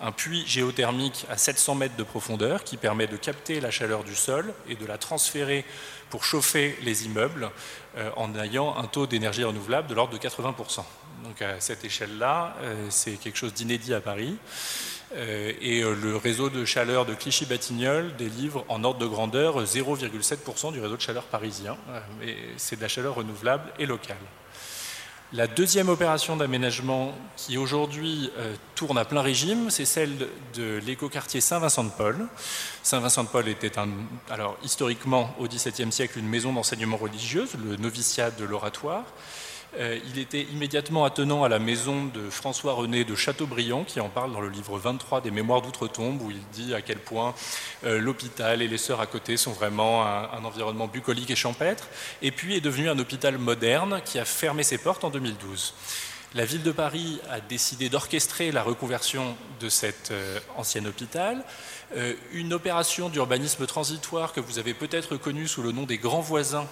un puits géothermique à 700 mètres de profondeur qui permet de capter la chaleur du sol et de la transférer pour chauffer les immeubles euh, en ayant un taux d'énergie renouvelable de l'ordre de 80%. Donc à cette échelle-là, euh, c'est quelque chose d'inédit à Paris. Euh, et euh, le réseau de chaleur de Clichy-Batignolles délivre en ordre de grandeur 0,7% du réseau de chaleur parisien. C'est de la chaleur renouvelable et locale. La deuxième opération d'aménagement qui aujourd'hui euh, tourne à plein régime, c'est celle de l'écoquartier Saint-Vincent-de-Paul. Saint-Vincent-de-Paul était alors historiquement au XVIIe siècle une maison d'enseignement religieuse, le noviciat de l'oratoire. Euh, il était immédiatement attenant à la maison de François-René de Chateaubriand, qui en parle dans le livre 23 des Mémoires d'outre-tombe, où il dit à quel point euh, l'hôpital et les sœurs à côté sont vraiment un, environnement bucolique et champêtre, et puis est devenu un hôpital moderne qui a fermé ses portes en 2012. La ville de Paris a décidé d'orchestrer la reconversion de cet euh, ancien hôpital. une opération d'urbanisme transitoire que vous avez peut-être connue sous le nom des grands voisins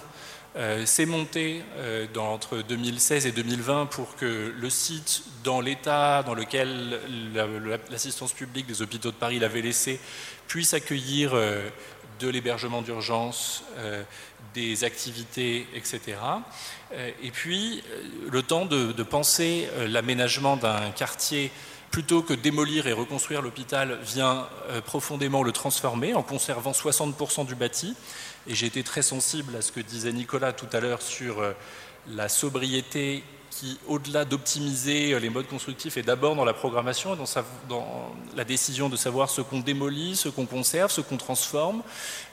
s'est monté euh, entre 2016 et 2020 pour que le site, dans l'état dans lequel l'assistance publique des hôpitaux de Paris l'avait laissé, puisse accueillir euh, de l'hébergement d'urgence, des activités, etc. et puis, le temps de penser l'aménagement d'un quartier plutôt que démolir et reconstruire l'hôpital, vient profondément le transformer en conservant 60% du bâti et j'ai été très sensible à ce que disait Nicolas tout à l'heure sur euh, la sobriété qui, au-delà d'optimiser euh, les modes constructifs, est d'abord dans la programmation et dans, la décision de savoir ce qu'on démolit, ce qu'on conserve, ce qu'on transforme,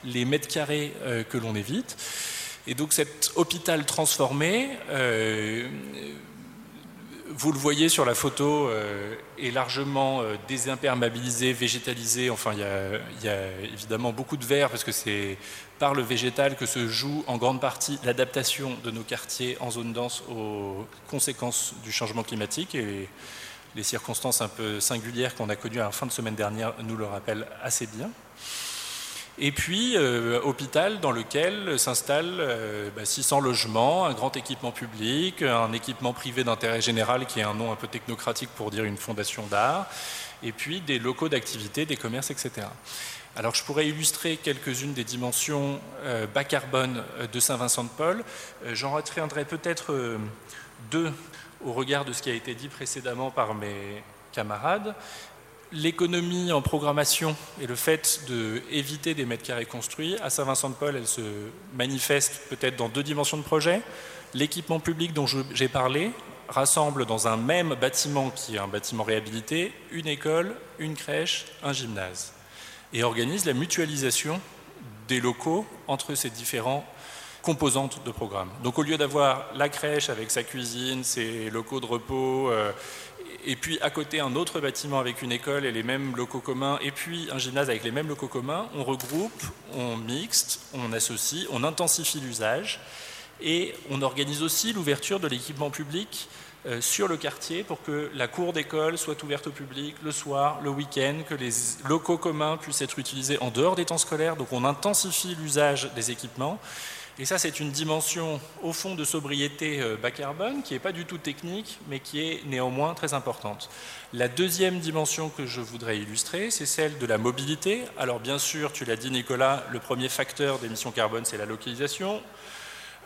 les mètres carrés euh, que l'on évite. Et donc cet hôpital transformé, vous le voyez sur la photo, est largement désimperméabilisé, végétalisé. Enfin, il y, a, évidemment beaucoup de verre parce que c'est par le végétal que se joue en grande partie l'adaptation de nos quartiers en zone dense aux conséquences du changement climatique et les, circonstances un peu singulières qu'on a connues à la fin de semaine dernière nous le rappellent assez bien. Et puis, euh, hôpital dans lequel s'installent 600 euh, bah, logements, un grand équipement public, un équipement privé d'intérêt général qui est un nom un peu technocratique pour dire une fondation d'art, et puis des locaux d'activité, des commerces, etc. Alors je pourrais illustrer quelques-unes des dimensions euh, bas carbone de Saint-Vincent-de-Paul. J'en retiendrai peut-être deux au regard de ce qui a été dit précédemment par mes camarades. L'économie en programmation et le fait d'éviter des mètres carrés construits, à Saint-Vincent-de-Paul, elle se manifeste peut-être dans deux dimensions de projet. L'équipement public dont j'ai parlé rassemble dans un même bâtiment, qui est un bâtiment réhabilité, une école, une crèche, un gymnase et organise la mutualisation des locaux entre ces différents composantes de programme. Donc au lieu d'avoir la crèche avec sa cuisine, ses locaux de repos, euh, et puis à côté un autre bâtiment avec une école et les mêmes locaux communs, et puis un gymnase avec les mêmes locaux communs, on regroupe, on mixte, on associe, on intensifie l'usage, et on organise aussi l'ouverture de l'équipement public euh, sur le quartier pour que la cour d'école soit ouverte au public le soir, le week-end, que les locaux communs puissent être utilisés en dehors des temps scolaires. Donc on intensifie l'usage des équipements. Et ça, c'est une dimension au fond de sobriété euh, bas carbone qui n'est pas du tout technique, mais qui est néanmoins très importante. La deuxième dimension que je voudrais illustrer, c'est celle de la mobilité. Alors bien sûr, tu l'as dit Nicolas, le premier facteur d'émission carbone, c'est la localisation.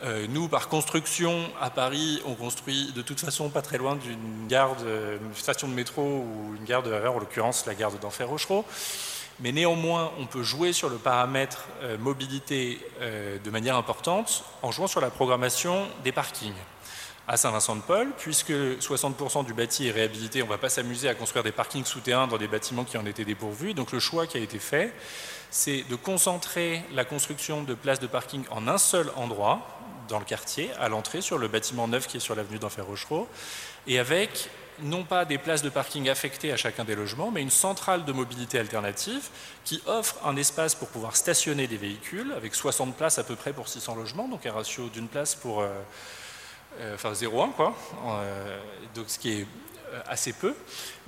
Euh, nous, par construction, à Paris, on construit de toute façon pas très loin d'une gare, station de métro ou une gare de en l'occurrence la gare d'Enfer Rochereau. Mais néanmoins, on peut jouer sur le paramètre euh, mobilité euh, de manière importante en jouant sur la programmation des parkings. à Saint-Vincent-de-Paul, puisque 60% du bâti est réhabilité, on ne va pas s'amuser à construire des parkings souterrains dans des bâtiments qui en étaient dépourvus. Donc le choix qui a été fait, c'est de concentrer la construction de places de parking en un seul endroit dans le quartier, à l'entrée, sur le bâtiment neuf qui est sur l'avenue d'Enfer Rochereau, et avec non pas des places de parking affectées à chacun des logements, mais une centrale de mobilité alternative qui offre un espace pour pouvoir stationner des véhicules, avec 60 places à peu près pour 600 logements, donc un ratio d'une place pour... Euh, euh, enfin 0,1 quoi, euh, donc ce qui est assez peu,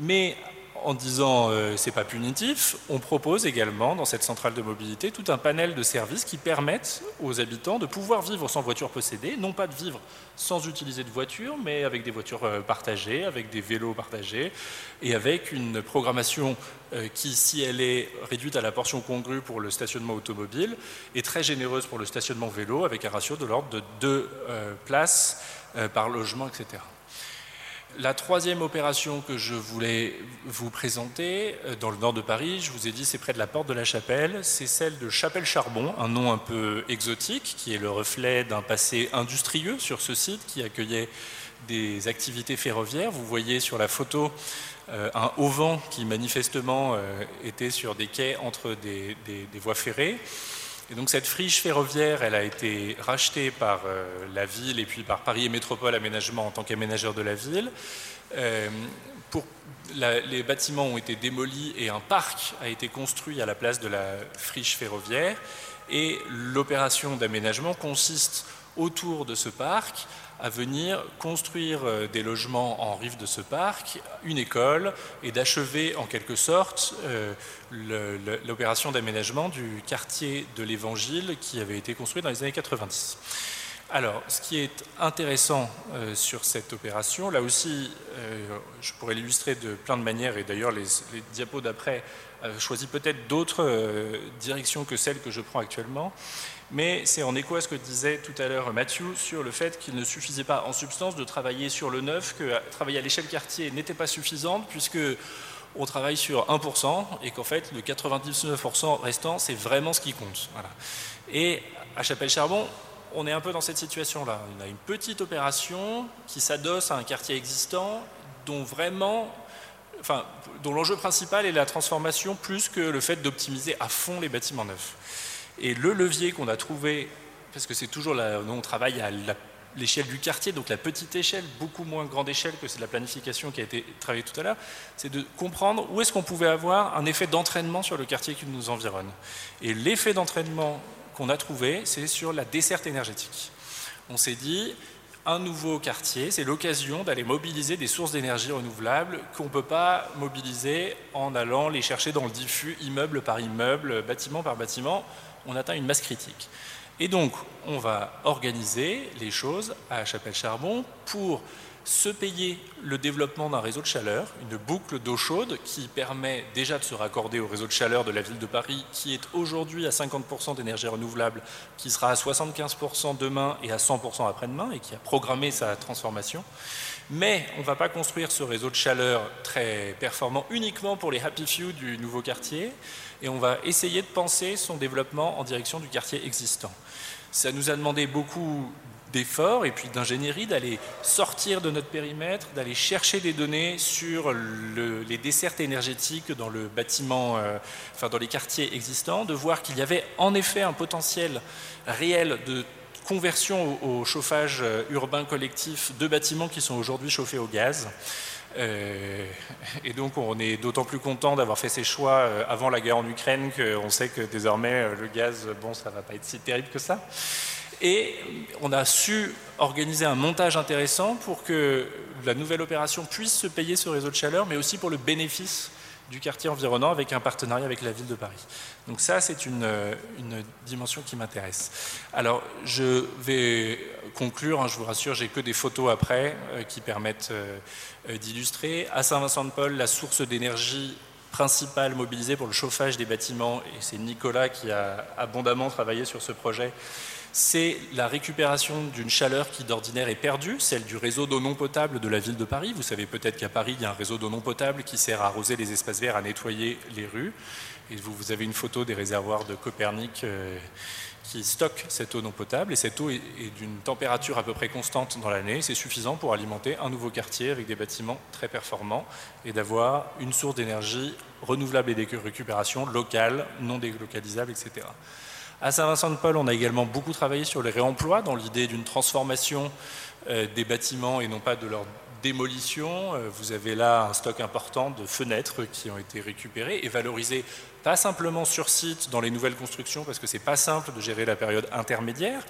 mais en disant euh, c'est pas punitif, on propose également dans cette centrale de mobilité tout un panel de services qui permettent aux habitants de pouvoir vivre sans voiture possédée, non pas de vivre sans utiliser de voiture, mais avec des voitures euh, partagées, avec des vélos partagés et avec une programmation euh, qui, si elle est réduite à la portion congrue pour le stationnement automobile, est très généreuse pour le stationnement vélo avec un ratio de l'ordre de deux places par logement, etc. La troisième opération que je voulais vous présenter, euh, dans le nord de Paris, je vous ai dit c'est près de la porte de la Chapelle, c'est celle de Chapelle Charbon, un nom un peu exotique, qui est le reflet d'un passé industrieux sur ce site qui accueillait des activités ferroviaires. Vous voyez sur la photo euh, un auvent qui manifestement euh, était sur des quais entre des voies ferrées. Donc cette friche ferroviaire, elle a été rachetée par euh, la ville et puis par Paris et Métropole Aménagement en tant qu'aménageur de la ville. Euh, les bâtiments ont été démolis et un parc a été construit à la place de la friche ferroviaire. Et l'opération d'aménagement consiste autour de ce parc à venir construire euh, des logements en rive de ce parc, une école, et d'achever en quelque sorte euh, l'opération d'aménagement du quartier de l'Évangile qui avait été construit dans les années 90. Alors, ce qui est intéressant euh, sur cette opération, là aussi, je pourrais l'illustrer de plein de manières, et d'ailleurs les, diapos d'après choisissent peut-être d'autres directions que celles que je prends actuellement, mais c'est en écho à ce que disait tout à l'heure Mathieu sur le fait qu'il ne suffisait pas en substance de travailler sur le neuf, que travailler à l'échelle quartier n'était pas suffisante, puisque on travaille sur 1% et qu'en fait le 99% restant, c'est vraiment ce qui compte. Et à Chapelle-Charbon, on est un peu dans cette situation-là. On a une petite opération qui s'adosse à un quartier existant dont vraiment, enfin, dont l'enjeu principal est la transformation plus que le fait d'optimiser à fond les bâtiments neufs. Et le levier qu'on a trouvé, parce que c'est toujours là, on travaille à l'échelle du quartier, donc la petite échelle, beaucoup moins grande échelle que c'est la planification qui a été travaillée tout à l'heure, c'est de comprendre où est-ce qu'on pouvait avoir un effet d'entraînement sur le quartier qui nous environne. Et l'effet d'entraînement qu'on a trouvé, c'est sur la desserte énergétique. On s'est dit, un nouveau quartier, c'est l'occasion d'aller mobiliser des sources d'énergie renouvelables qu'on ne peut pas mobiliser en allant les chercher dans le diffus, immeuble par immeuble, bâtiment par bâtiment on atteint une masse critique. Et donc, on va organiser les choses à Chapelle-Charbon pour se payer le développement d'un réseau de chaleur, une boucle d'eau chaude qui permet déjà de se raccorder au réseau de chaleur de la ville de Paris, qui est aujourd'hui à 50% d'énergie renouvelable, qui sera à 75% demain et à 100% après-demain, et qui a programmé sa transformation. Mais on ne va pas construire ce réseau de chaleur très performant uniquement pour les happy few du nouveau quartier et on va essayer de penser son développement en direction du quartier existant. Ça nous a demandé beaucoup d'efforts et puis d'ingénierie d'aller sortir de notre périmètre, d'aller chercher des données sur les dessertes énergétiques dans le bâtiment, euh, enfin dans les quartiers existants, de voir qu'il y avait en effet un potentiel réel de conversion au chauffage euh, urbain collectif de bâtiments qui sont aujourd'hui chauffés au gaz. Euh, et donc on est d'autant plus content d'avoir fait ces choix euh, avant la guerre en Ukraine qu'on sait que désormais euh, le gaz, bon, ça va pas être si terrible que ça. Et on a su organiser un montage intéressant pour que la nouvelle opération puisse se payer ce réseau de chaleur, mais aussi pour le bénéfice du quartier environnant avec un partenariat avec la ville de Paris. Donc ça, c'est une, une, dimension qui m'intéresse. Alors, je vais conclure, hein, je vous rassure, j'ai que des photos après qui permettent euh, d'illustrer. À Saint-Vincent-de-Paul, la source d'énergie principale mobilisée pour le chauffage des bâtiments, et c'est Nicolas qui a abondamment travaillé sur ce projet, c'est la récupération d'une chaleur qui d'ordinaire est perdue, celle du réseau d'eau non potable de la ville de Paris. Vous savez peut-être qu'à Paris, il y a un réseau d'eau non potable qui sert à arroser les espaces verts, à nettoyer les rues. Et vous, avez une photo des réservoirs de Copernic euh, qui stockent cette eau non potable. Et cette eau est, d'une température à peu près constante dans l'année. C'est suffisant pour alimenter un nouveau quartier avec des bâtiments très performants et d'avoir une source d'énergie renouvelable et de récupération locale, non délocalisable, etc. À Saint-Vincent-de-Paul, on a également beaucoup travaillé sur les réemplois dans l'idée d'une transformation euh, des bâtiments et non pas de leur démolition. Euh, vous avez là un stock important de fenêtres qui ont été récupérées et valorisées pas simplement sur site dans les nouvelles constructions parce que c'est pas simple de gérer la période intermédiaire,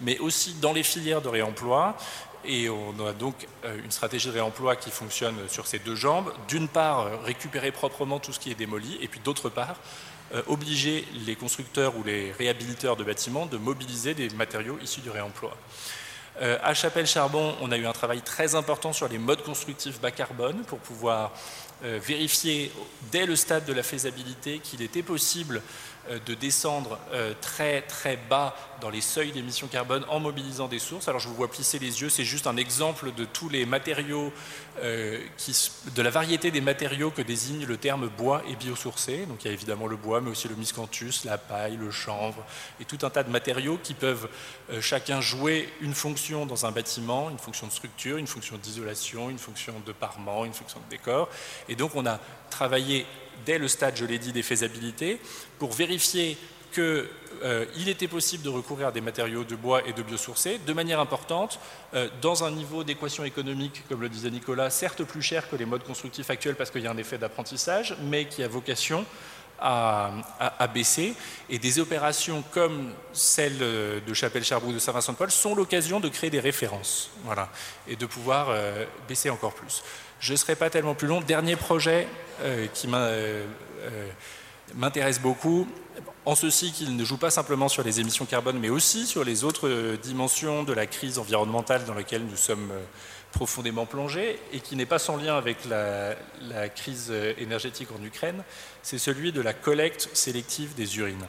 mais aussi dans les filières de réemploi. Et on a donc euh, une stratégie de réemploi qui fonctionne sur ces deux jambes. D'une part, récupérer proprement tout ce qui est démoli, et puis d'autre part, euh, obliger les constructeurs ou les réhabiliteurs de bâtiments de mobiliser des matériaux issus du réemploi. Euh, à Chapelle-Charbon, on a eu un travail très important sur les modes constructifs bas carbone pour pouvoir euh, vérifier dès le stade de la faisabilité qu'il était possible de descendre euh, très très bas dans les seuils d'émissions carbone en mobilisant des sources. Alors je vous vois plisser les yeux, c'est juste un exemple de tous les matériaux, euh, de la variété des matériaux que désigne le terme bois et biosourcé. Donc il y a évidemment le bois, mais aussi le miscanthus, la paille, le chanvre, et tout un tas de matériaux qui peuvent chacun jouer une fonction dans un bâtiment, une fonction de structure, une fonction d'isolation, une fonction de parement, une fonction de décor. Et donc on a travaillé dès le stade, je l'ai dit, des faisabilités, pour vérifier qu'il euh, était possible de recourir à des matériaux de bois et de biosourcés de manière importante, euh, dans un niveau d'équation économique, comme le disait Nicolas, certes plus cher que les modes constructifs actuels parce qu'il y a un effet d'apprentissage, mais qui a vocation à, baisser. Et des opérations comme celle de Chapelle-Charbon de Saint-Vincent-de-Paul sont l'occasion de créer des références voilà, et de pouvoir euh, baisser encore plus. Je ne serai pas tellement plus long. Dernier projet euh, qui euh, euh, m'intéresse beaucoup, en ceci qu'il ne joue pas simplement sur les émissions carbone, mais aussi sur les autres dimensions de la crise environnementale dans laquelle nous sommes profondément plongés et qui n'est pas sans lien avec la, la crise énergétique en Ukraine, c'est celui de la collecte sélective des urines.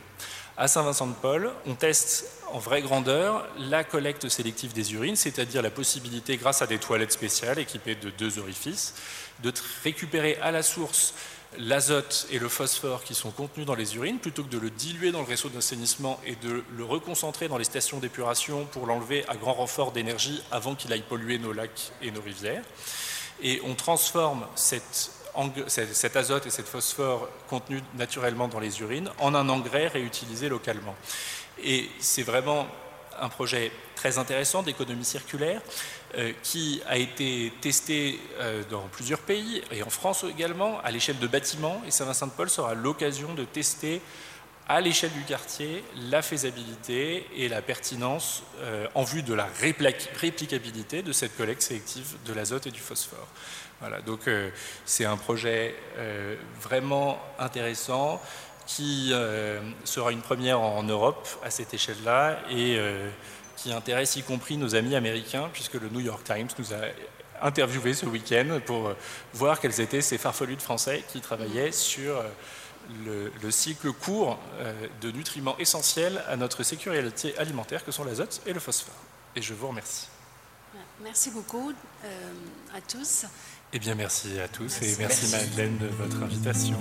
À Saint-Vincent-de-Paul, on teste en vraie grandeur la collecte sélective des urines, c'est-à-dire la possibilité, grâce à des toilettes spéciales équipées de deux orifices, de récupérer à la source l'azote et le phosphore qui sont contenus dans les urines, plutôt que de le diluer dans le réseau d'assainissement et de le reconcentrer dans les stations d'épuration pour l'enlever à grand renfort d'énergie avant qu'il aille polluer nos lacs et nos rivières. Et on transforme cet azote et cet phosphore contenus naturellement dans les urines en un engrais réutilisé localement. Et c'est vraiment un projet très intéressant d'économie circulaire euh, qui a été testé euh, dans plusieurs pays et en France également à l'échelle de bâtiments. Et Saint-Vincent-de-Paul sera l'occasion de tester à l'échelle du quartier la faisabilité et la pertinence euh, en vue de la réplicabilité de cette collecte sélective de l'azote et du phosphore. Voilà, donc c'est un projet vraiment intéressant qui euh, sera une première en Europe à cette échelle-là et qui intéresse y compris nos amis américains puisque le New York Times nous a interviewé ce week-end pour voir quels étaient ces farfelus de Français qui travaillaient sur le, le, cycle court de nutriments essentiels à notre sécurité alimentaire que sont l'azote et le phosphore. Et je vous remercie. Merci beaucoup à tous. Eh bien, merci à tous et merci Madeleine de votre invitation.